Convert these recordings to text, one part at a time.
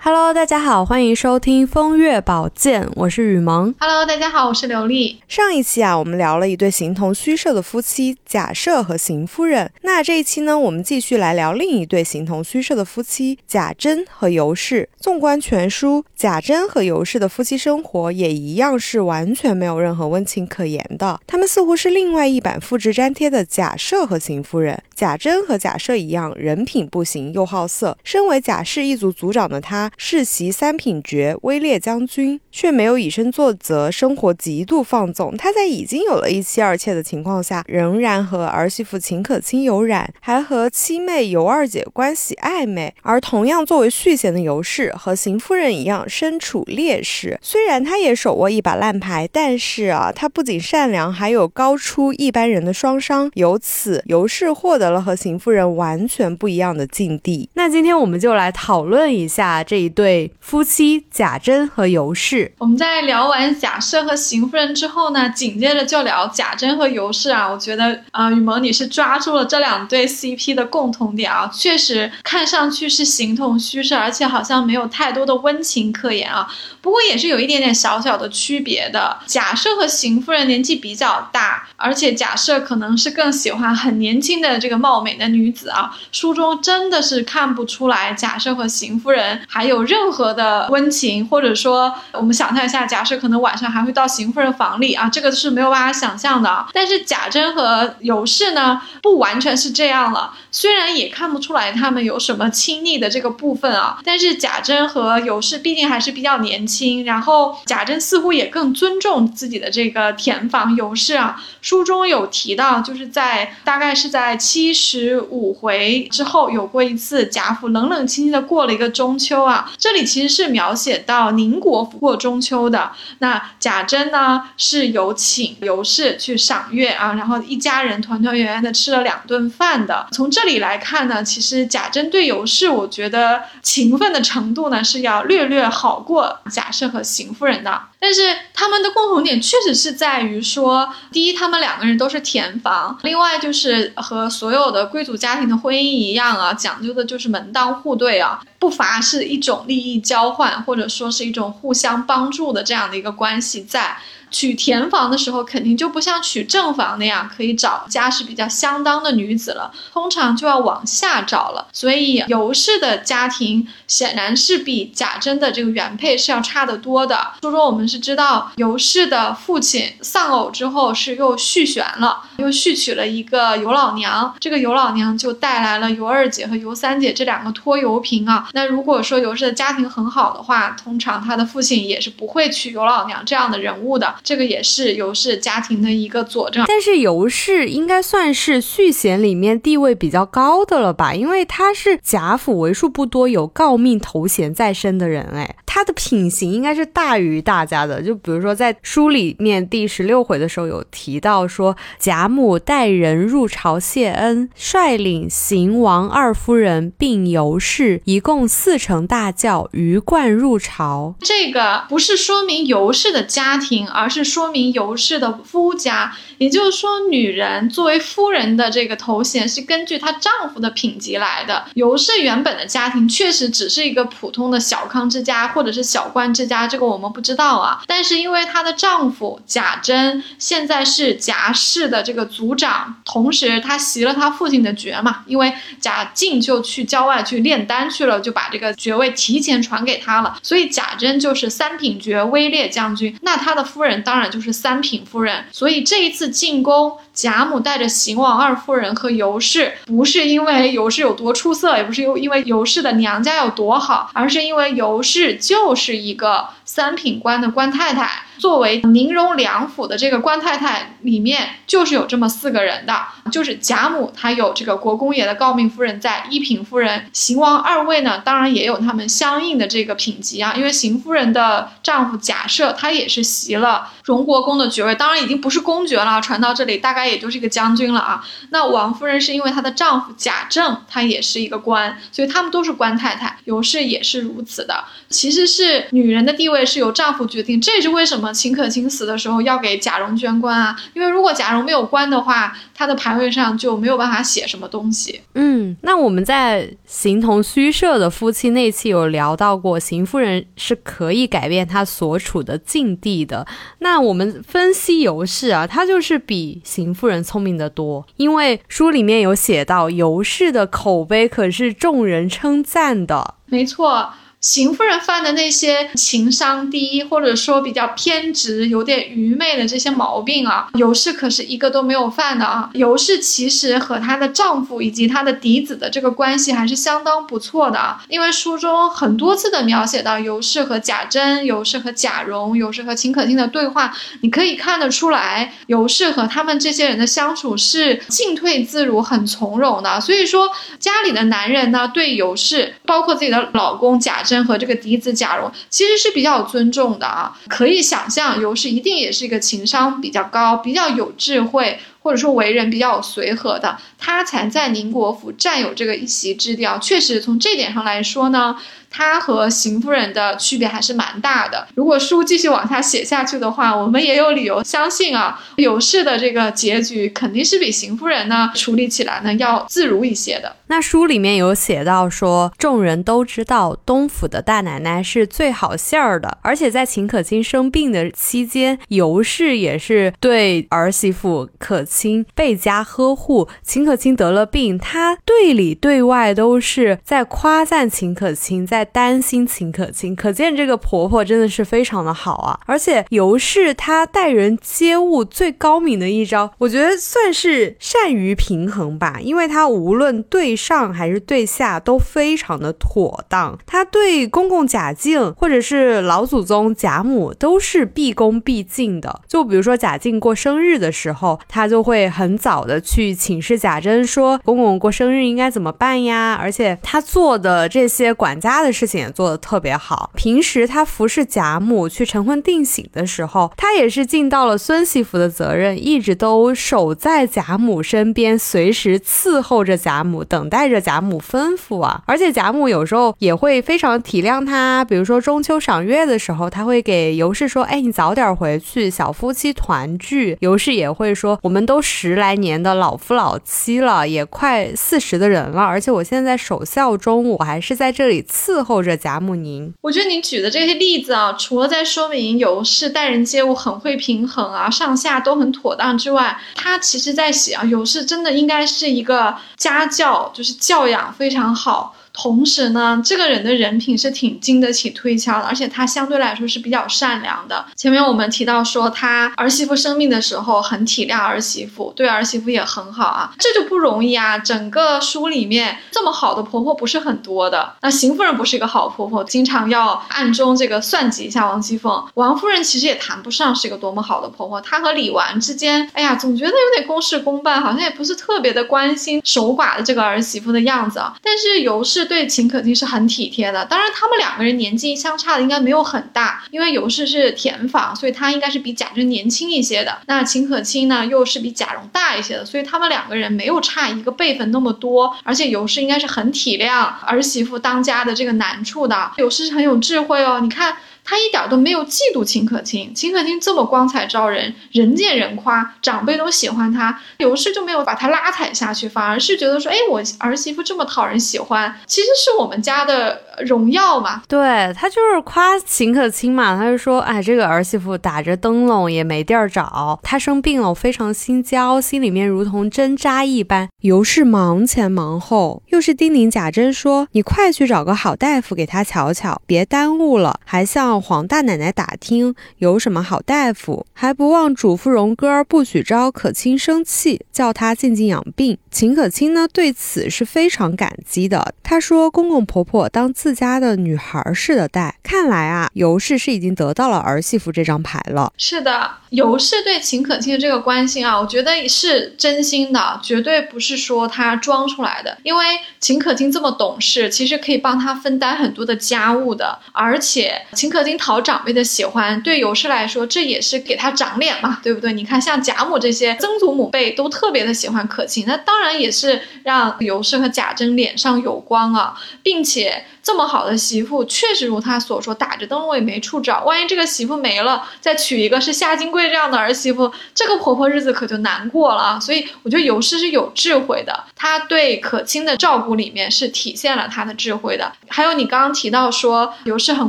Hello，大家好，欢迎收听《风月宝鉴》，我是雨萌。Hello，大家好，我是刘丽。上一期啊，我们聊了一对形同虚设的夫妻贾赦和邢夫人。那这一期呢，我们继续来聊另一对形同虚设的夫妻贾珍和尤氏。纵观全书，贾珍和尤氏的夫妻生活也一样是完全没有任何温情可言的。他们似乎是另外一版复制粘贴的贾赦和邢夫人。贾珍和贾赦一样，人品不行，又好色。身为贾氏一族族长的他。世袭三品爵，威烈将军，却没有以身作则，生活极度放纵。他在已经有了一妻二妾的情况下，仍然和儿媳妇秦可卿有染，还和七妹尤二姐关系暧昧。而同样作为续弦的尤氏，和邢夫人一样身处劣势。虽然他也手握一把烂牌，但是啊，他不仅善良，还有高出一般人的双商。由此，尤氏获得了和邢夫人完全不一样的境地。那今天我们就来讨论一下这。一对夫妻贾珍和尤氏。我们在聊完贾赦和邢夫人之后呢，紧接着就聊贾珍和尤氏啊。我觉得啊，雨萌你是抓住了这两对 CP 的共同点啊，确实看上去是形同虚设，而且好像没有太多的温情可言啊。不过也是有一点点小小的区别的。贾赦和邢夫人年纪比较大，而且贾赦可能是更喜欢很年轻的这个貌美的女子啊。书中真的是看不出来贾赦和邢夫人还有任何的温情，或者说我们想象一下，假设可能晚上还会到邢夫人房里啊，这个是没有办法想象的。但是贾珍和尤氏呢，不完全是这样了。虽然也看不出来他们有什么亲昵的这个部分啊，但是贾珍和尤氏毕竟还是比较年轻。然后贾珍似乎也更尊重自己的这个田房尤氏啊。书中有提到，就是在大概是在七十五回之后，有过一次贾府冷冷清清的过了一个中秋啊。这里其实是描写到宁国府过中秋的。那贾珍呢是有请尤氏去赏月啊，然后一家人团团圆圆的吃了两顿饭的。从这里来看呢，其实贾珍对尤氏，我觉得情分的程度呢是要略略好过贾赦和邢夫人的。但是他们的共同点确实是在于说，第一，他们两个人都是填房；另外就是和所有的贵族家庭的婚姻一样啊，讲究的就是门当户对啊，不乏是一种利益交换，或者说是一种互相帮助的这样的一个关系在。娶田房的时候，肯定就不像娶正房那样可以找家世比较相当的女子了，通常就要往下找了。所以尤氏的家庭显然是比贾珍的这个原配是要差得多的。书中我们是知道尤氏的父亲丧偶之后是又续弦了，又续娶了一个尤老娘，这个尤老娘就带来了尤二姐和尤三姐这两个拖油瓶啊。那如果说尤氏的家庭很好的话，通常他的父亲也是不会娶尤老娘这样的人物的。这个也是尤氏家庭的一个佐证，但是尤氏应该算是续弦里面地位比较高的了吧？因为他是贾府为数不多有诰命头衔在身的人，哎，他的品行应该是大于大家的。就比如说在书里面第十六回的时候有提到说，贾母带人入朝谢恩，率领邢王二夫人并尤氏，一共四乘大轿鱼贯入朝。这个不是说明尤氏的家庭，而。是说明尤氏的夫家，也就是说，女人作为夫人的这个头衔是根据她丈夫的品级来的。尤氏原本的家庭确实只是一个普通的小康之家，或者是小官之家，这个我们不知道啊。但是因为她的丈夫贾珍现在是贾氏的这个族长，同时他袭了他父亲的爵嘛，因为贾静就去郊外去炼丹去了，就把这个爵位提前传给他了，所以贾珍就是三品爵威烈将军。那他的夫人。当然就是三品夫人，所以这一次进宫，贾母带着邢王二夫人和尤氏，不是因为尤氏有多出色，也不是因因为尤氏的娘家有多好，而是因为尤氏就是一个三品官的官太太。作为宁荣两府的这个官太太里面，就是有这么四个人的，就是贾母，她有这个国公爷的诰命夫人在一品夫人，邢王二位呢，当然也有他们相应的这个品级啊，因为邢夫人的丈夫贾赦，他也是袭了荣国公的爵位，当然已经不是公爵了，传到这里大概也就是一个将军了啊。那王夫人是因为她的丈夫贾政，他也是一个官，所以他们都是官太太，尤氏也是如此的。其实是女人的地位是由丈夫决定，这也是为什么秦可卿死的时候要给贾蓉捐官啊？因为如果贾蓉没有官的话，她的排位上就没有办法写什么东西。嗯，那我们在形同虚设的夫妻那期有聊到过，邢夫人是可以改变她所处的境地的。那我们分析尤氏啊，她就是比邢夫人聪明的多，因为书里面有写到尤氏的口碑可是众人称赞的。没错。邢夫人犯的那些情商低，或者说比较偏执、有点愚昧的这些毛病啊，尤氏可是一个都没有犯的啊。尤氏其实和她的丈夫以及她的嫡子的这个关系还是相当不错的啊。因为书中很多次的描写到尤氏和贾珍、尤氏和贾蓉、尤氏和秦可卿的对话，你可以看得出来，尤氏和他们这些人的相处是进退自如、很从容的。所以说，家里的男人呢，对尤氏，包括自己的老公贾。真和这个嫡子贾蓉其实是比较尊重的啊，可以想象尤氏一定也是一个情商比较高、比较有智慧，或者说为人比较随和的，他才在宁国府占有这个一席之地啊。确实从这点上来说呢。他和邢夫人的区别还是蛮大的。如果书继续往下写下去的话，我们也有理由相信啊，尤氏的这个结局肯定是比邢夫人呢处理起来呢要自如一些的。那书里面有写到说，众人都知道东府的大奶奶是最好馅儿的，而且在秦可卿生病的期间，尤氏也是对儿媳妇可亲倍加呵护。秦可卿得了病，他对里对外都是在夸赞秦可卿，在。在担心秦可卿，可见这个婆婆真的是非常的好啊！而且尤氏她待人接物最高明的一招，我觉得算是善于平衡吧，因为她无论对上还是对下都非常的妥当。她对公公贾敬或者是老祖宗贾母都是毕恭毕敬的。就比如说贾敬过生日的时候，她就会很早的去请示贾珍说公公过生日应该怎么办呀？而且他做的这些管家的。事情也做得特别好。平时他服侍贾母去晨昏定省的时候，他也是尽到了孙媳妇的责任，一直都守在贾母身边，随时伺候着贾母，等待着贾母吩咐啊。而且贾母有时候也会非常体谅他，比如说中秋赏月的时候，他会给尤氏说：“哎，你早点回去，小夫妻团聚。”尤氏也会说：“我们都十来年的老夫老妻了，也快四十的人了，而且我现在守孝中，我还是在这里伺。”候着贾母您，我觉得您举的这些例子啊，除了在说明尤氏待人接物很会平衡啊，上下都很妥当之外，他其实在写啊，尤氏真的应该是一个家教，就是教养非常好。同时呢，这个人的人品是挺经得起推敲的，而且他相对来说是比较善良的。前面我们提到说，他儿媳妇生病的时候很体谅儿媳妇，对儿媳妇也很好啊，这就不容易啊。整个书里面这么好的婆婆不是很多的。那邢夫人不是一个好婆婆，经常要暗中这个算计一下王熙凤。王夫人其实也谈不上是一个多么好的婆婆，她和李纨之间，哎呀，总觉得有点公事公办，好像也不是特别的关心守寡的这个儿媳妇的样子啊。但是尤氏。对秦可卿是很体贴的，当然他们两个人年纪相差的应该没有很大，因为尤氏是田房，所以她应该是比贾珍年轻一些的。那秦可卿呢，又是比贾蓉大一些的，所以他们两个人没有差一个辈分那么多。而且尤氏应该是很体谅儿媳妇当家的这个难处的。尤氏是很有智慧哦，你看。他一点都没有嫉妒秦可卿，秦可卿这么光彩照人，人见人夸，长辈都喜欢她，尤氏就没有把她拉踩下去，反而是觉得说，哎，我儿媳妇这么讨人喜欢，其实是我们家的荣耀嘛。对他就是夸秦可卿嘛，他就说，哎，这个儿媳妇打着灯笼也没地儿找，她生病了，我非常心焦，心里面如同针扎一般。尤氏忙前忙后，又是叮咛贾珍说，你快去找个好大夫给她瞧瞧，别耽误了，还像黄大奶奶打听有什么好大夫，还不忘嘱咐荣哥不许招可卿生气，叫他静静养病。秦可卿呢对此是非常感激的，她说公公婆婆当自家的女孩似的待。看来啊，尤氏是已经得到了儿媳妇这张牌了。是的，尤氏对秦可卿的这个关心啊，我觉得是真心的，绝对不是说她装出来的。因为秦可卿这么懂事，其实可以帮她分担很多的家务的，而且秦可卿。讨长辈的喜欢，对尤氏来说，这也是给她长脸嘛，对不对？你看，像贾母这些曾祖母辈都特别的喜欢可卿，那当当然也是让尤氏和贾珍脸上有光啊，并且。这么好的媳妇，确实如他所说，打着灯笼也没处找。万一这个媳妇没了，再娶一个是夏金贵这样的儿媳妇，这个婆婆日子可就难过了啊！所以我觉得尤氏是有智慧的，他对可卿的照顾里面是体现了她的智慧的。还有你刚刚提到说尤氏很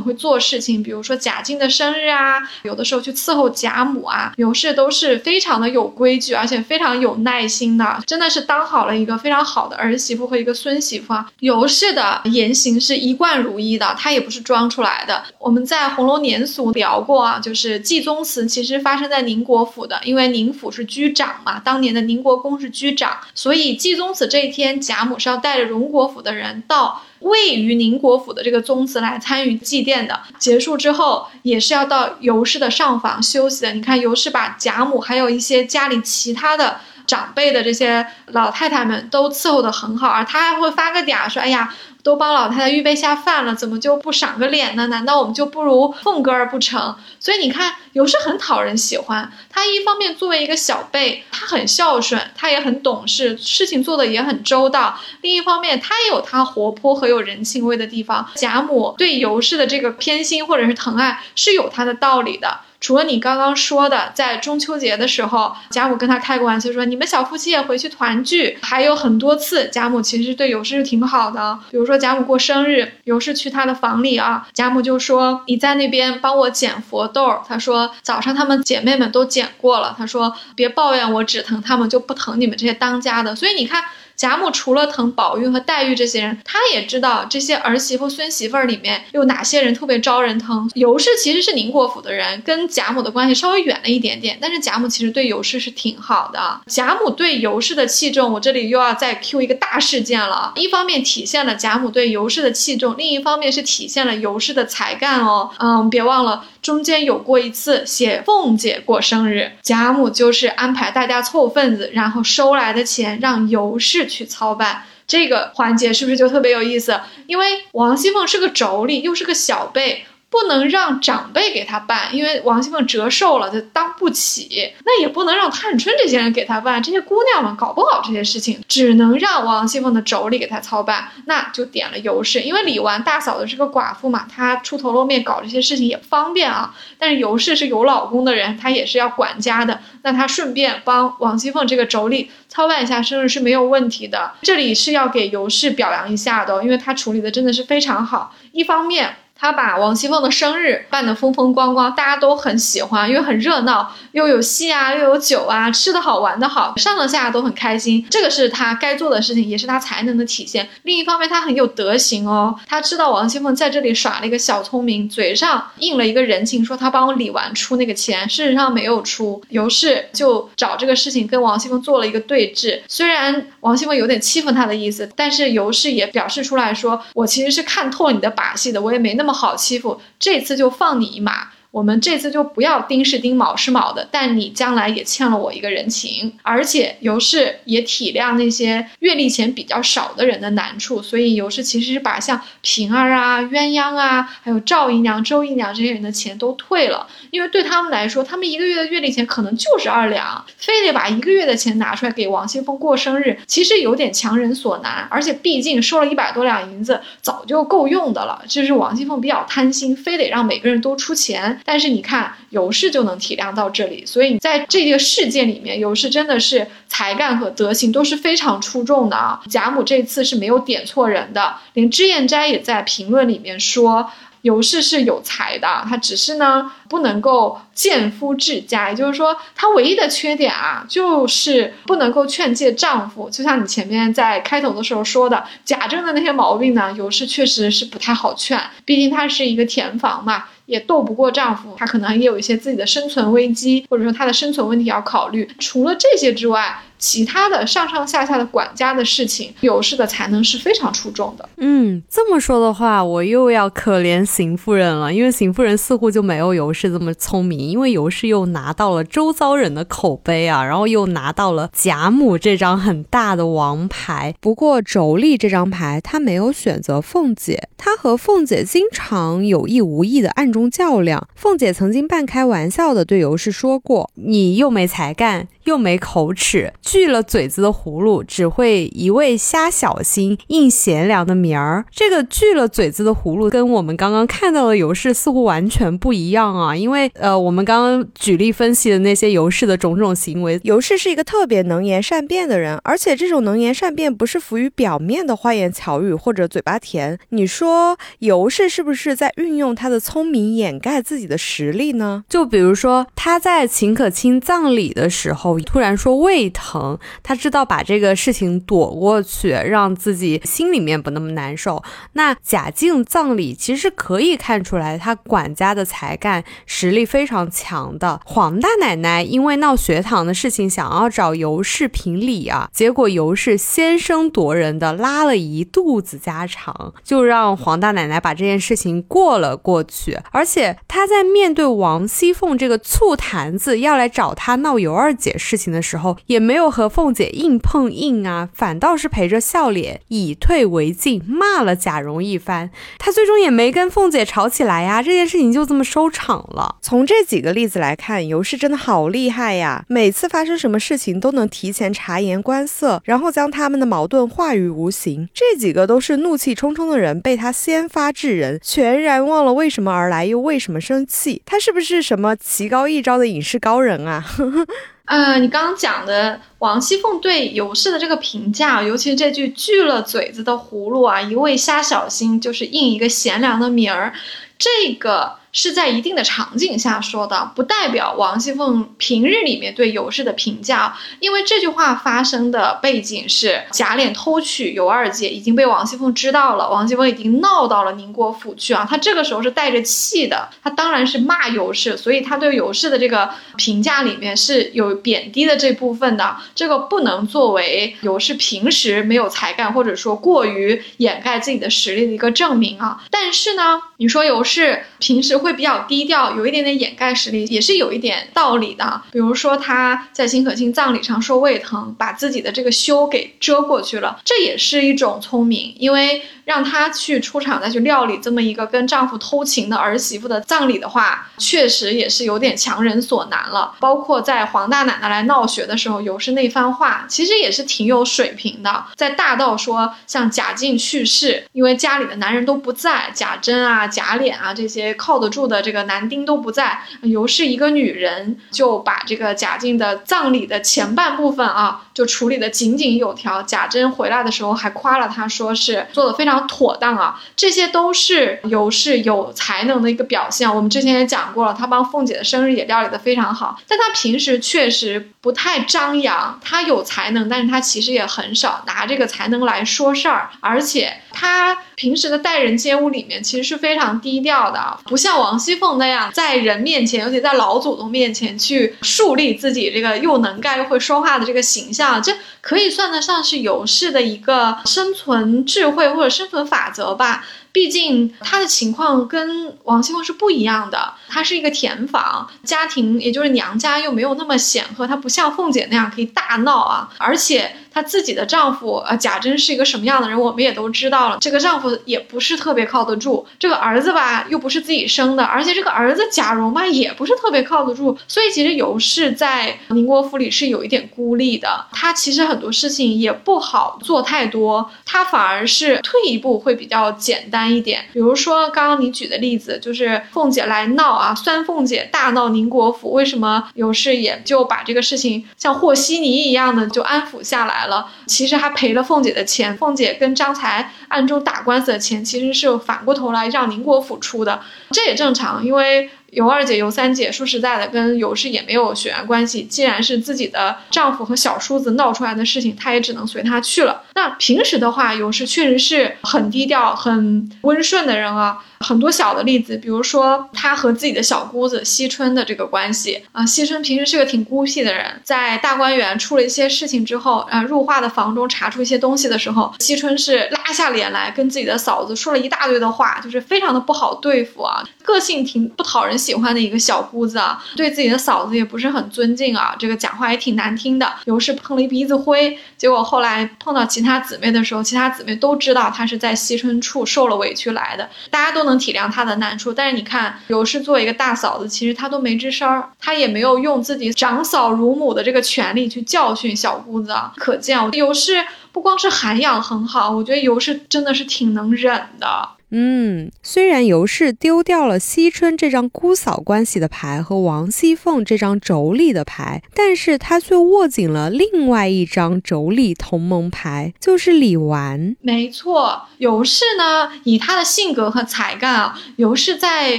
会做事情，比如说贾静的生日啊，有的时候去伺候贾母啊，尤氏都是非常的有规矩，而且非常有耐心的，真的是当好了一个非常好的儿媳妇和一个孙媳妇啊。尤氏的言行是一。一贯如一的，他也不是装出来的。我们在《红楼年俗》聊过啊，就是祭宗祠其实发生在宁国府的，因为宁府是居长嘛，当年的宁国公是居长，所以祭宗祠这一天，贾母是要带着荣国府的人到位于宁国府的这个宗祠来参与祭奠的。结束之后，也是要到尤氏的上房休息的。你看，尤氏把贾母还有一些家里其他的长辈的这些老太太们都伺候得很好，而他还会发个嗲说：“哎呀。”都帮老太太预备下饭了，怎么就不赏个脸呢？难道我们就不如凤哥儿不成？所以你看，尤氏很讨人喜欢。他一方面作为一个小辈，他很孝顺，他也很懂事，事情做的也很周到。另一方面，他也有他活泼和有人情味的地方。贾母对尤氏的这个偏心或者是疼爱是有他的道理的。除了你刚刚说的，在中秋节的时候，贾母跟他开过玩笑说：“你们小夫妻也回去团聚。”还有很多次，贾母其实对尤氏是挺好的。比如说说贾母过生日，尤氏去她的房里啊，贾母就说：“你在那边帮我捡佛豆。”她说：“早上她们姐妹们都捡过了。”她说：“别抱怨我只疼她们，就不疼你们这些当家的。”所以你看。贾母除了疼宝玉和黛玉这些人，她也知道这些儿媳妇、孙媳妇儿里面有哪些人特别招人疼。尤氏其实是宁国府的人，跟贾母的关系稍微远了一点点，但是贾母其实对尤氏是挺好的。贾母对尤氏的器重，我这里又要再 Q 一个大事件了。一方面体现了贾母对尤氏的器重，另一方面是体现了尤氏的才干哦。嗯，别忘了。中间有过一次写凤姐过生日，贾母就是安排大家凑份子，然后收来的钱让尤氏去操办。这个环节是不是就特别有意思？因为王熙凤是个妯娌，又是个小辈。不能让长辈给他办，因为王熙凤折寿了，他当不起。那也不能让探春这些人给他办，这些姑娘们搞不好这些事情，只能让王熙凤的妯娌给他操办。那就点了尤氏，因为李纨大嫂子是个寡妇嘛，她出头露面搞这些事情也不方便啊。但是尤氏是有老公的人，她也是要管家的，那她顺便帮王熙凤这个妯娌操办一下生日是没有问题的。这里是要给尤氏表扬一下的，因为她处理的真的是非常好。一方面。他把王熙凤的生日办得风风光光，大家都很喜欢，因为很热闹，又有戏啊，又有酒啊，吃的好，玩的好，上上下下都很开心。这个是他该做的事情，也是他才能的体现。另一方面，他很有德行哦，他知道王熙凤在这里耍了一个小聪明，嘴上应了一个人情，说他帮我理完出那个钱，事实上没有出。尤氏就找这个事情跟王熙凤做了一个对峙。虽然王熙凤有点欺负他的意思，但是尤氏也表示出来说，我其实是看透了你的把戏的，我也没那么。好欺负，这次就放你一马。我们这次就不要丁是丁卯是卯的，但你将来也欠了我一个人情，而且尤氏也体谅那些月例钱比较少的人的难处，所以尤氏其实是把像平儿啊、鸳鸯啊，还有赵姨娘、周姨娘这些人的钱都退了，因为对他们来说，他们一个月的月例钱可能就是二两，非得把一个月的钱拿出来给王熙凤过生日，其实有点强人所难，而且毕竟收了一百多两银子，早就够用的了，就是王熙凤比较贪心，非得让每个人都出钱。但是你看尤氏就能体谅到这里，所以你在这个事件里面，尤氏真的是才干和德行都是非常出众的啊。贾母这次是没有点错人的，连脂砚斋也在评论里面说尤氏是有才的，她只是呢不能够见夫治家，也就是说她唯一的缺点啊就是不能够劝诫丈夫。就像你前面在开头的时候说的，贾政的那些毛病呢，尤氏确实是不太好劝，毕竟她是一个田房嘛。也斗不过丈夫，她可能也有一些自己的生存危机，或者说她的生存问题要考虑。除了这些之外，其他的上上下下的管家的事情，尤氏的才能是非常出众的。嗯，这么说的话，我又要可怜邢夫人了，因为邢夫人似乎就没有尤氏这么聪明，因为尤氏又拿到了周遭人的口碑啊，然后又拿到了贾母这张很大的王牌。不过妯娌这张牌，她没有选择凤姐，她和凤姐经常有意无意的暗中。较量，凤姐曾经半开玩笑的对尤氏说过：“你又没才干。”又没口齿，锯了嘴子的葫芦只会一味瞎小心，应贤良的名儿。这个锯了嘴子的葫芦跟我们刚刚看到的尤氏似乎完全不一样啊！因为呃，我们刚刚举例分析的那些尤氏的种种行为，尤氏是一个特别能言善辩的人，而且这种能言善辩不是浮于表面的花言巧语或者嘴巴甜。你说尤氏是不是在运用他的聪明掩盖自己的实力呢？就比如说他在秦可卿葬礼的时候突然说胃疼，他知道把这个事情躲过去，让自己心里面不那么难受。那贾静葬礼其实可以看出来，他管家的才干实力非常强的。黄大奶奶因为闹学堂的事情，想要找尤氏评理啊，结果尤氏先声夺人的拉了一肚子家常，就让黄大奶奶把这件事情过了过去。而且他在面对王熙凤这个醋坛子要来找他闹尤二姐事情的时候，也没有和凤姐硬碰硬啊，反倒是陪着笑脸，以退为进，骂了。贾蓉一番，他最终也没跟凤姐吵起来呀，这件事情就这么收场了。从这几个例子来看，尤氏真的好厉害呀！每次发生什么事情都能提前察言观色，然后将他们的矛盾化于无形。这几个都是怒气冲冲的人，被他先发制人，全然忘了为什么而来，又为什么生气。他是不是什么棋高一招的隐士高人啊？呵 呵呃，你刚刚讲的王熙凤对尤氏的这个评价，尤其是这句“锯了嘴子的葫芦啊，一味瞎小心”，就是应一个贤良的名儿，这个。是在一定的场景下说的，不代表王熙凤平日里面对尤氏的评价。因为这句话发生的背景是贾琏偷娶尤二姐已经被王熙凤知道了，王熙凤已经闹到了宁国府去啊。他这个时候是带着气的，他当然是骂尤氏，所以他对尤氏的这个评价里面是有贬低的这部分的。这个不能作为尤氏平时没有才干或者说过于掩盖自己的实力的一个证明啊。但是呢，你说尤氏平时。会比较低调，有一点点掩盖实力，也是有一点道理的。比如说他在辛可卿葬礼上说胃疼，把自己的这个羞给遮过去了，这也是一种聪明，因为。让她去出场再去料理这么一个跟丈夫偷情的儿媳妇的葬礼的话，确实也是有点强人所难了。包括在黄大奶奶来闹学的时候，尤氏那番话，其实也是挺有水平的。在大到说像贾静去世，因为家里的男人都不在，贾珍啊、贾琏啊这些靠得住的这个男丁都不在，尤氏一个女人就把这个贾静的葬礼的前半部分啊，就处理的井井有条。贾珍回来的时候还夸了她，说是做的非常。妥当啊，这些都是尤氏有才能的一个表现。我们之前也讲过了，他帮凤姐的生日也料理的非常好。但他平时确实不太张扬，他有才能，但是他其实也很少拿这个才能来说事儿，而且他平时的待人接物里面其实是非常低调的，不像王熙凤那样在人面前，尤其在老祖宗面前去树立自己这个又能干又会说话的这个形象。这可以算得上是游戏的一个生存智慧或者生存法则吧。毕竟他的情况跟王熙凤是不一样的，他是一个田房家庭，也就是娘家又没有那么显赫，他不像凤姐那样可以大闹啊，而且。她自己的丈夫呃贾珍是一个什么样的人，我们也都知道了。这个丈夫也不是特别靠得住，这个儿子吧又不是自己生的，而且这个儿子贾蓉吧也不是特别靠得住。所以其实尤氏在宁国府里是有一点孤立的。她其实很多事情也不好做太多，她反而是退一步会比较简单一点。比如说刚刚你举的例子，就是凤姐来闹啊，酸凤姐大闹宁国府，为什么尤氏也就把这个事情像和稀泥一样的就安抚下？来了，其实还赔了凤姐的钱。凤姐跟张才暗中打官司的钱，其实是反过头来让宁国府出的，这也正常，因为。尤二姐、尤三姐，说实在的，跟尤氏也没有血缘关系。既然是自己的丈夫和小叔子闹出来的事情，她也只能随他去了。那平时的话，尤氏确实是很低调、很温顺的人啊。很多小的例子，比如说他和自己的小姑子惜春的这个关系啊。惜春平时是个挺孤僻的人，在大观园出了一些事情之后，啊，入画的房中查出一些东西的时候，惜春是拉下脸来跟自己的嫂子说了一大堆的话，就是非常的不好对付啊。个性挺不讨人喜欢的一个小姑子啊，对自己的嫂子也不是很尊敬啊，这个讲话也挺难听的。尤氏碰了一鼻子灰，结果后来碰到其他姊妹的时候，其他姊妹都知道她是在惜春处受了委屈来的，大家都能能体谅他的难处。但是你看，尤氏作为一个大嫂子，其实她都没吱声儿，她也没有用自己长嫂如母的这个权利去教训小姑子。可见尤氏不光是涵养很好，我觉得尤氏真的是挺能忍的。嗯，虽然尤氏丢掉了惜春这张姑嫂关系的牌和王熙凤这张妯娌的牌，但是她却握紧了另外一张妯娌同盟牌，就是李纨。没错，尤氏呢，以她的性格和才干啊，尤氏在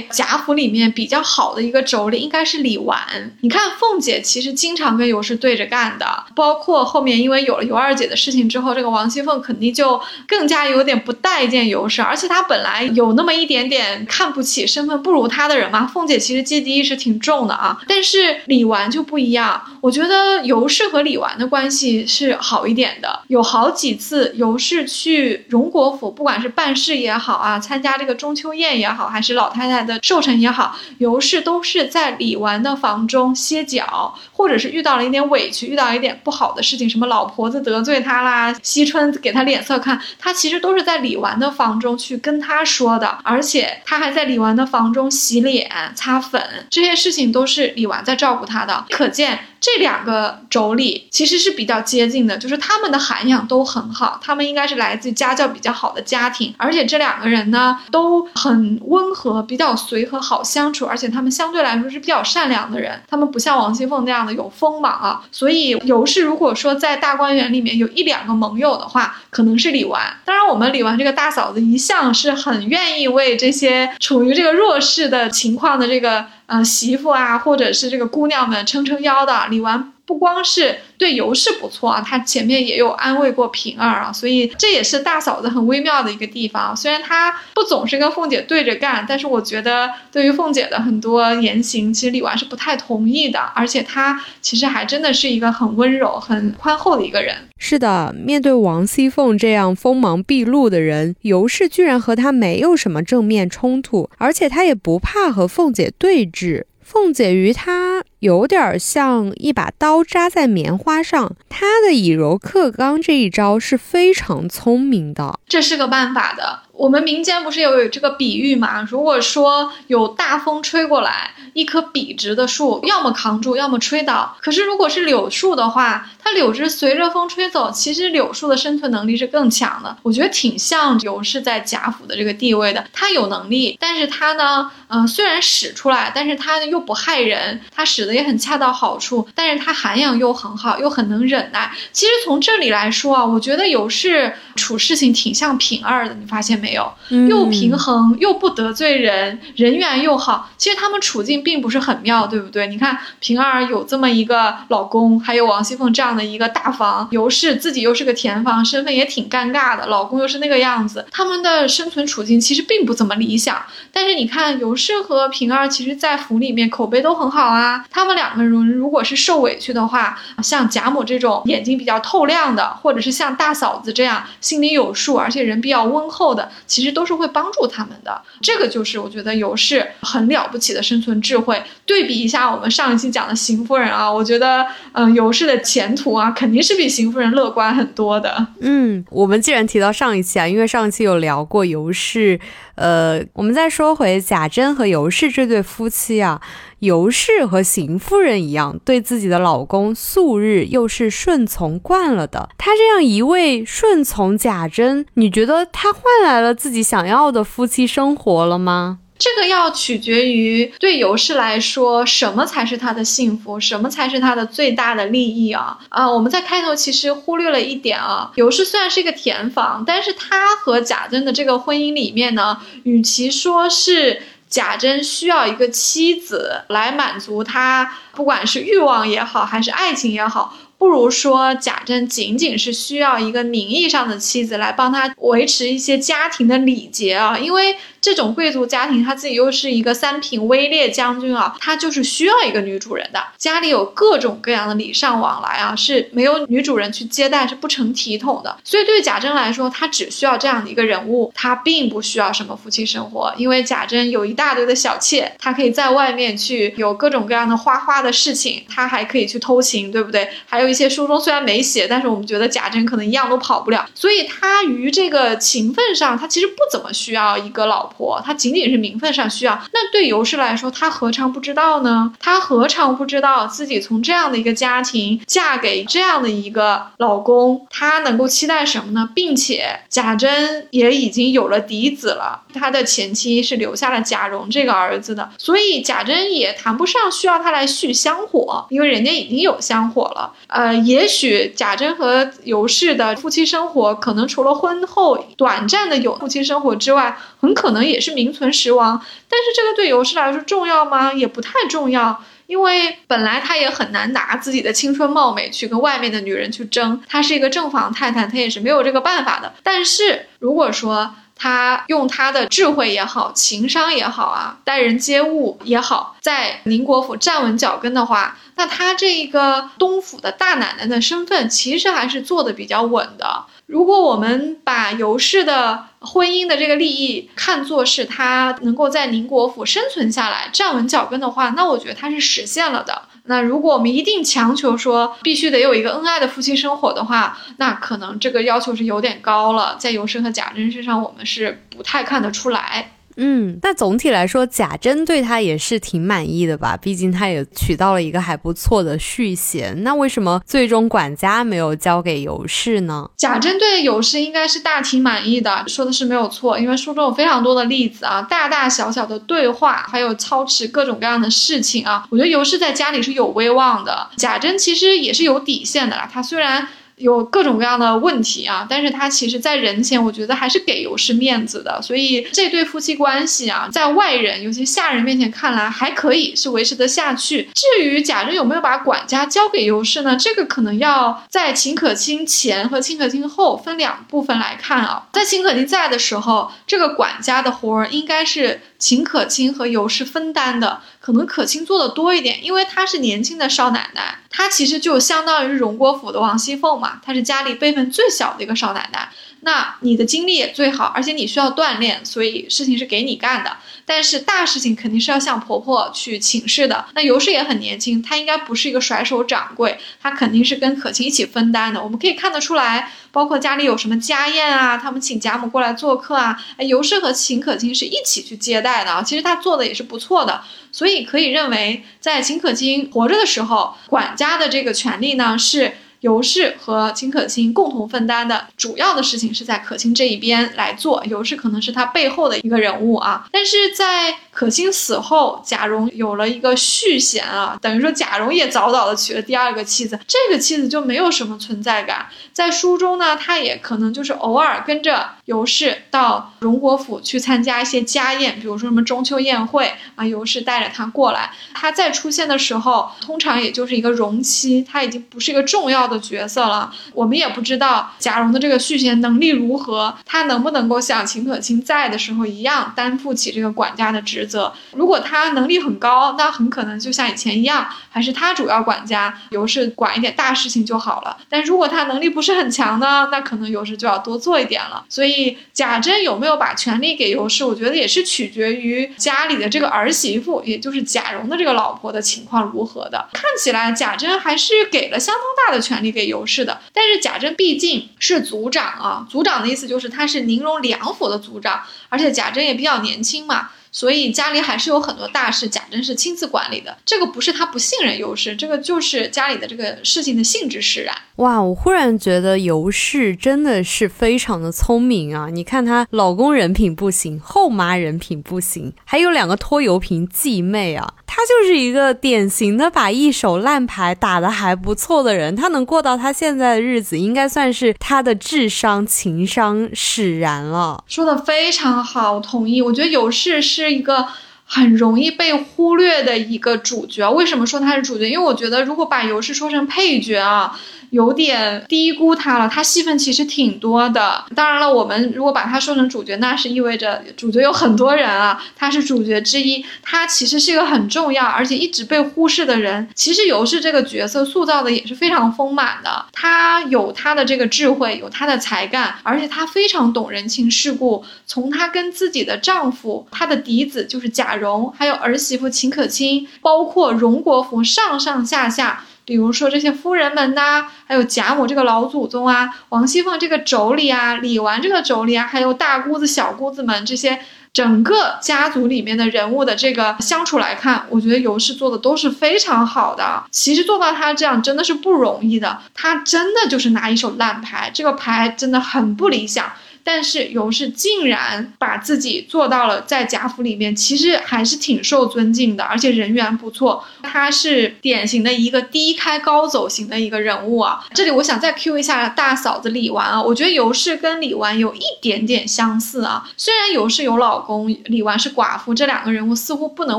贾府里面比较好的一个妯娌应该是李纨。你看凤姐其实经常跟尤氏对着干的，包括后面因为有了尤二姐的事情之后，这个王熙凤肯定就更加有点不待见尤氏，而且她本。来有那么一点点看不起身份不如他的人嘛？凤姐其实阶级意识挺重的啊，但是李纨就不一样。我觉得尤氏和李纨的关系是好一点的，有好几次尤氏去荣国府，不管是办事也好啊，参加这个中秋宴也好，还是老太太的寿辰也好，尤氏都是在李纨的房中歇脚，或者是遇到了一点委屈，遇到一点不好的事情，什么老婆子得罪他啦，惜春给他脸色看，他其实都是在李纨的房中去跟他。他说的，而且他还在李纨的房中洗脸、擦粉，这些事情都是李纨在照顾他的，可见。这两个妯娌其实是比较接近的，就是他们的涵养都很好，他们应该是来自家教比较好的家庭，而且这两个人呢都很温和，比较随和，好相处，而且他们相对来说是比较善良的人，他们不像王熙凤那样的有锋芒啊。所以尤氏如果说在大观园里面有一两个盟友的话，可能是李纨。当然，我们李纨这个大嫂子一向是很愿意为这些处于这个弱势的情况的这个。嗯，媳妇啊，或者是这个姑娘们撑撑腰的，理完不光是。对尤氏不错啊，她前面也有安慰过平儿啊，所以这也是大嫂子很微妙的一个地方。虽然她不总是跟凤姐对着干，但是我觉得对于凤姐的很多言行，其实李纨是不太同意的。而且她其实还真的是一个很温柔、很宽厚的一个人。是的，面对王熙凤这样锋芒毕露的人，尤氏居然和她没有什么正面冲突，而且她也不怕和凤姐对峙。凤姐鱼，它有点像一把刀扎在棉花上，它的以柔克刚这一招是非常聪明的，这是个办法的。我们民间不是有这个比喻嘛？如果说有大风吹过来，一棵笔直的树，要么扛住，要么吹倒。可是如果是柳树的话，它柳枝随着风吹走，其实柳树的生存能力是更强的。我觉得挺像尤氏在贾府的这个地位的。他有能力，但是他呢，嗯，虽然使出来，但是他又不害人，他使的也很恰到好处，但是他涵养又很好，又很能忍耐。其实从这里来说啊，我觉得尤氏处事情挺像平儿的，你发现没？没有，又平衡又不得罪人，人缘又好。其实他们处境并不是很妙，对不对？你看平儿有这么一个老公，还有王熙凤这样的一个大房，尤氏自己又是个田房，身份也挺尴尬的。老公又是那个样子，他们的生存处境其实并不怎么理想。但是你看尤氏和平儿，其实在府里面口碑都很好啊。他们两个人如果是受委屈的话，像贾母这种眼睛比较透亮的，或者是像大嫂子这样心里有数，而且人比较温厚的。其实都是会帮助他们的，这个就是我觉得尤氏很了不起的生存智慧。对比一下我们上一期讲的邢夫人啊，我觉得，嗯，尤氏的前途啊，肯定是比邢夫人乐观很多的。嗯，我们既然提到上一期啊，因为上一期有聊过尤氏，呃，我们再说回贾珍和尤氏这对夫妻啊。尤氏和邢夫人一样，对自己的老公素日又是顺从惯了的。她这样一味顺从贾珍，你觉得她换来了自己想要的夫妻生活了吗？这个要取决于对尤氏来说，什么才是她的幸福，什么才是她的最大的利益啊？啊，我们在开头其实忽略了一点啊。尤氏虽然是一个田房，但是她和贾珍的这个婚姻里面呢，与其说是。贾珍需要一个妻子来满足他，不管是欲望也好，还是爱情也好，不如说贾珍仅仅是需要一个名义上的妻子来帮他维持一些家庭的礼节啊，因为。这种贵族家庭他自己又是一个三品威烈将军啊，他就是需要一个女主人的，家里有各种各样的礼尚往来啊，是没有女主人去接待是不成体统的。所以对贾珍来说，他只需要这样的一个人物，他并不需要什么夫妻生活，因为贾珍有一大堆的小妾，他可以在外面去有各种各样的花花的事情，他还可以去偷情，对不对？还有一些书中虽然没写，但是我们觉得贾珍可能一样都跑不了，所以他于这个情分上，他其实不怎么需要一个老婆，他仅仅是名分上需要。那对尤氏来说，她何尝不知道呢？她何尝不知道自己从这样的一个家庭嫁给这样的一个老公，她能够期待什么呢？并且贾珍也已经有了嫡子了，他的前妻是留下了贾蓉这个儿子的，所以贾珍也谈不上需要他来续香火，因为人家已经有香火了。呃，也许贾珍和尤氏的夫妻生活，可能除了婚后短暂的有夫妻生活之外，很可能也是名存实亡。但是这个对尤氏来说重要吗？也不太重要，因为本来她也很难拿自己的青春貌美去跟外面的女人去争。她是一个正房太太，她也是没有这个办法的。但是如果说，他用他的智慧也好，情商也好啊，待人接物也好，在宁国府站稳脚跟的话，那他这一个东府的大奶奶的身份，其实还是做的比较稳的。如果我们把尤氏的婚姻的这个利益看作是他能够在宁国府生存下来、站稳脚跟的话，那我觉得他是实现了的。那如果我们一定强求说必须得有一个恩爱的夫妻生活的话，那可能这个要求是有点高了。在尤氏和贾珍身上，我们是不太看得出来。嗯，那总体来说，贾珍对他也是挺满意的吧？毕竟他也娶到了一个还不错的续弦。那为什么最终管家没有交给尤氏呢？贾珍对尤氏应该是大体满意的，说的是没有错。因为书中有非常多的例子啊，大大小小的对话，还有操持各种各样的事情啊。我觉得尤氏在家里是有威望的，贾珍其实也是有底线的啦。他虽然。有各种各样的问题啊，但是他其实，在人前，我觉得还是给尤氏面子的，所以这对夫妻关系啊，在外人，尤其下人面前看来还可以，是维持得下去。至于贾珍有没有把管家交给尤氏呢？这个可能要在秦可卿前和秦可卿后分两部分来看啊。在秦可卿在的时候，这个管家的活儿应该是。秦可卿和尤氏分担的，可能可卿做的多一点，因为她是年轻的少奶奶，她其实就相当于荣国府的王熙凤嘛，她是家里辈分最小的一个少奶奶。那你的精力也最好，而且你需要锻炼，所以事情是给你干的。但是大事情肯定是要向婆婆去请示的。那尤氏也很年轻，她应该不是一个甩手掌柜，她肯定是跟可卿一起分担的。我们可以看得出来，包括家里有什么家宴啊，他们请贾母过来做客啊，哎，尤氏和秦可卿是一起去接待的。其实她做的也是不错的，所以可以认为，在秦可卿活着的时候，管家的这个权利呢是。尤氏和秦可卿共同分担的主要的事情是在可卿这一边来做，尤氏可能是他背后的一个人物啊。但是在可卿死后，贾蓉有了一个续弦啊，等于说贾蓉也早早的娶了第二个妻子，这个妻子就没有什么存在感。在书中呢，他也可能就是偶尔跟着尤氏到荣国府去参加一些家宴，比如说什么中秋宴会啊，尤氏带着他过来。他再出现的时候，通常也就是一个容妻，他已经不是一个重要的。的角色了，我们也不知道贾蓉的这个续弦能力如何，他能不能够像秦可卿在的时候一样担负起这个管家的职责。如果他能力很高，那很可能就像以前一样，还是他主要管家，尤氏管一点大事情就好了。但如果他能力不是很强呢，那可能尤氏就要多做一点了。所以贾珍有没有把权力给尤氏，我觉得也是取决于家里的这个儿媳妇，也就是贾蓉的这个老婆的情况如何的。看起来贾珍还是给了相当大的权。力给尤氏的，但是贾珍毕竟是族长啊，族长的意思就是他是宁荣两府的族长，而且贾珍也比较年轻嘛。所以家里还是有很多大事，贾珍是亲自管理的。这个不是他不信任尤氏，这个就是家里的这个事情的性质使然。哇，我忽然觉得尤氏真的是非常的聪明啊！你看她老公人品不行，后妈人品不行，还有两个拖油瓶继妹啊，他就是一个典型的把一手烂牌打得还不错的人。他能过到他现在的日子，应该算是他的智商情商使然了。说的非常好，同意。我觉得有事。是一个很容易被忽略的一个主角。为什么说他是主角？因为我觉得如果把尤氏说成配角啊。有点低估他了，他戏份其实挺多的。当然了，我们如果把他说成主角，那是意味着主角有很多人啊，他是主角之一。他其实是一个很重要，而且一直被忽视的人。其实尤氏这个角色塑造的也是非常丰满的，他有他的这个智慧，有他的才干，而且他非常懂人情世故。从他跟自己的丈夫、他的嫡子就是贾蓉，还有儿媳妇秦可卿，包括荣国府上上下下。比如说这些夫人们呐，还有贾母这个老祖宗啊，王熙凤这个妯娌啊，李纨这个妯娌啊，还有大姑子、小姑子们这些整个家族里面的人物的这个相处来看，我觉得尤氏做的都是非常好的。其实做到他这样真的是不容易的，他真的就是拿一手烂牌，这个牌真的很不理想。但是尤氏竟然把自己做到了在贾府里面，其实还是挺受尊敬的，而且人缘不错。他是典型的一个低开高走型的一个人物啊。这里我想再 Q 一下大嫂子李纨啊，我觉得尤氏跟李纨有一点点相似啊。虽然尤氏有老公，李纨是寡妇，这两个人物似乎不能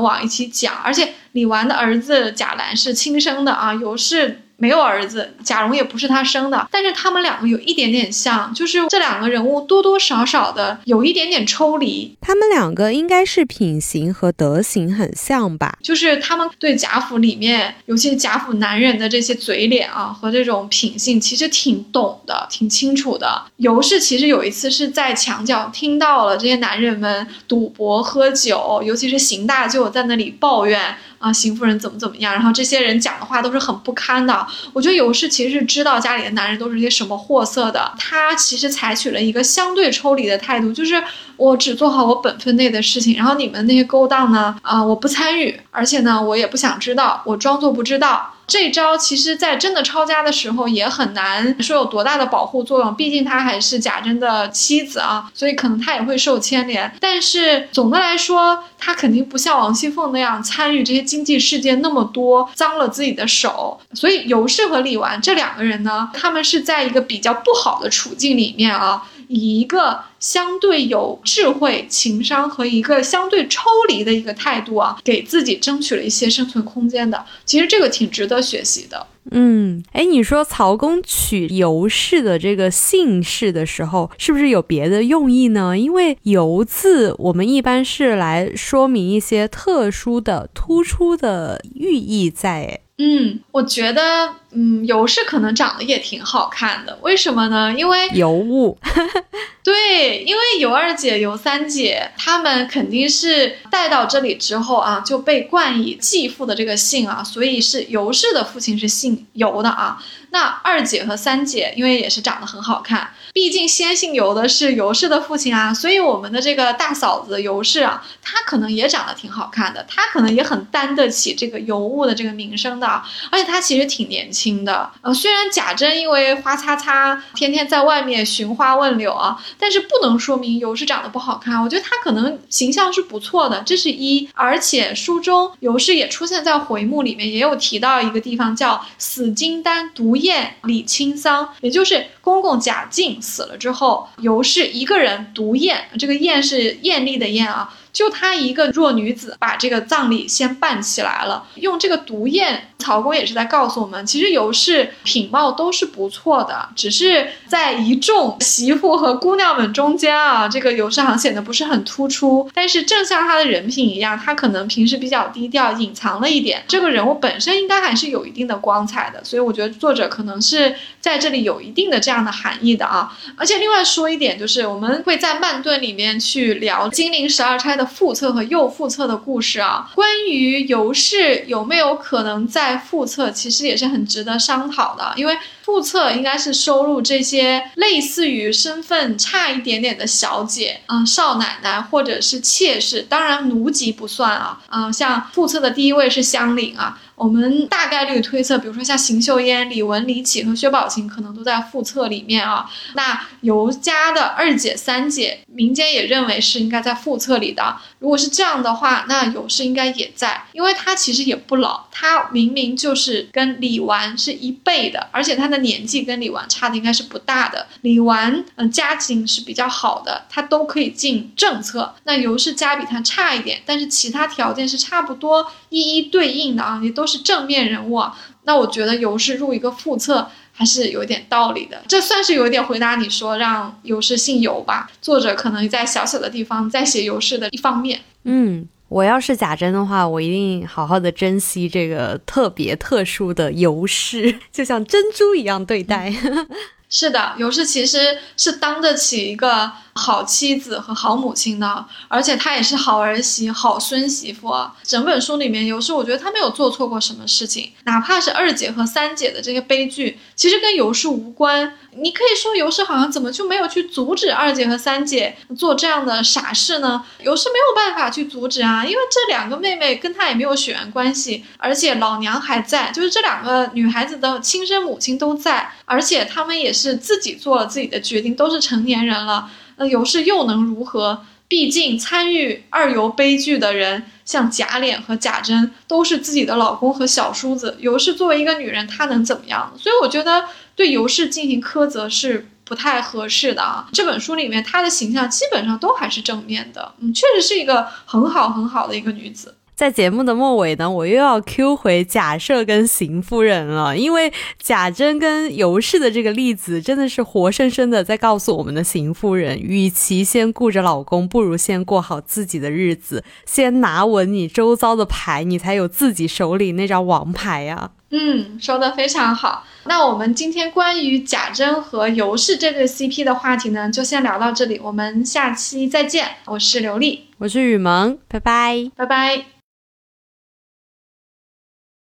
往一起讲。而且李纨的儿子贾兰是亲生的啊，尤氏。没有儿子，贾蓉也不是他生的，但是他们两个有一点点像，就是这两个人物多多少少的有一点点抽离。他们两个应该是品行和德行很像吧？就是他们对贾府里面，尤其是贾府男人的这些嘴脸啊和这种品性，其实挺懂的，挺清楚的。尤氏其实有一次是在墙角听到了这些男人们赌博喝酒，尤其是邢大舅在那里抱怨。啊，邢夫人怎么怎么样？然后这些人讲的话都是很不堪的。我觉得尤氏其实是知道家里的男人都是些什么货色的，她其实采取了一个相对抽离的态度，就是我只做好我本分内的事情，然后你们那些勾当呢，啊，我不参与，而且呢，我也不想知道，我装作不知道。这招其实，在真的抄家的时候也很难说有多大的保护作用，毕竟他还是贾珍的妻子啊，所以可能他也会受牵连。但是总的来说，他肯定不像王熙凤那样参与这些经济事件那么多，脏了自己的手。所以尤氏和李纨这两个人呢，他们是在一个比较不好的处境里面啊。以一个相对有智慧、情商和一个相对抽离的一个态度啊，给自己争取了一些生存空间的。其实这个挺值得学习的。嗯，哎，你说曹公取尤氏的这个姓氏的时候，是不是有别的用意呢？因为“尤”字，我们一般是来说明一些特殊的、突出的寓意在。嗯，我觉得，嗯，尤氏可能长得也挺好看的，为什么呢？因为尤物，对，因为尤二姐、尤三姐，她们肯定是带到这里之后啊，就被冠以继父的这个姓啊，所以是尤氏的父亲是姓尤的啊。那二姐和三姐，因为也是长得很好看，毕竟先姓尤的是尤氏的父亲啊，所以我们的这个大嫂子尤氏啊，她可能也长得挺好看的，她可能也很担得起这个尤物的这个名声的，而且她其实挺年轻的。呃，虽然贾珍因为花擦擦，天天在外面寻花问柳啊，但是不能说明尤氏长得不好看。我觉得她可能形象是不错的，这是一。而且书中尤氏也出现在回目里面，也有提到一个地方叫死金丹毒。燕李清桑，也就是公公贾敬死了之后，尤氏一个人独宴。这个宴是艳丽的艳啊。就她一个弱女子，把这个葬礼先办起来了。用这个毒宴，曹公也是在告诉我们，其实尤氏品貌都是不错的，只是在一众媳妇和姑娘们中间啊，这个尤氏好像显得不是很突出。但是正像她的人品一样，她可能平时比较低调，隐藏了一点。这个人物本身应该还是有一定的光彩的，所以我觉得作者可能是在这里有一定的这样的含义的啊。而且另外说一点，就是我们会在慢炖里面去聊金陵十二钗的。复测和又复测的故事啊，关于尤氏有没有可能再复测，其实也是很值得商讨的。因为复测应该是收入这些类似于身份差一点点的小姐，嗯，少奶奶或者是妾室，当然奴籍不算啊。嗯，像复测的第一位是香菱啊。我们大概率推测，比如说像邢岫烟、李文、李绮和薛宝琴，可能都在副册里面啊。那尤家的二姐、三姐，民间也认为是应该在副册里的。如果是这样的话，那尤氏应该也在，因为她其实也不老，她明明就是跟李纨是一辈的，而且她的年纪跟李纨差的应该是不大的。李纨嗯家境是比较好的，她都可以进正册。那尤氏家比她差一点，但是其他条件是差不多一一对应的啊，也都都是正面人物。那我觉得尤氏入一个副册还是有点道理的，这算是有一点回答你说让尤氏姓尤吧。作者可能在小小的地方在写尤氏的一方面。嗯，我要是贾珍的话，我一定好好的珍惜这个特别特殊的尤氏，就像珍珠一样对待。是的，尤氏其实是当得起一个好妻子和好母亲的，而且她也是好儿媳、好孙媳妇。整本书里面，尤氏我觉得她没有做错过什么事情，哪怕是二姐和三姐的这些悲剧，其实跟尤氏无关。你可以说尤氏好像怎么就没有去阻止二姐和三姐做这样的傻事呢？尤氏没有办法去阻止啊，因为这两个妹妹跟她也没有血缘关系，而且老娘还在，就是这两个女孩子的亲生母亲都在，而且她们也是自己做了自己的决定，都是成年人了。那尤氏又能如何？毕竟参与二尤悲剧的人，像贾琏和贾珍，都是自己的老公和小叔子。尤氏作为一个女人，她能怎么样？所以我觉得。对尤氏进行苛责是不太合适的啊！这本书里面她的形象基本上都还是正面的，嗯，确实是一个很好很好的一个女子。在节目的末尾呢，我又要 Q 回贾赦跟邢夫人了，因为贾珍跟尤氏的这个例子真的是活生生的在告诉我们的邢夫人，与其先顾着老公，不如先过好自己的日子，先拿稳你周遭的牌，你才有自己手里那张王牌呀。嗯，说的非常好。那我们今天关于贾珍和尤氏这对 CP 的话题呢，就先聊到这里。我们下期再见。我是刘丽，我是雨萌，拜拜，拜拜。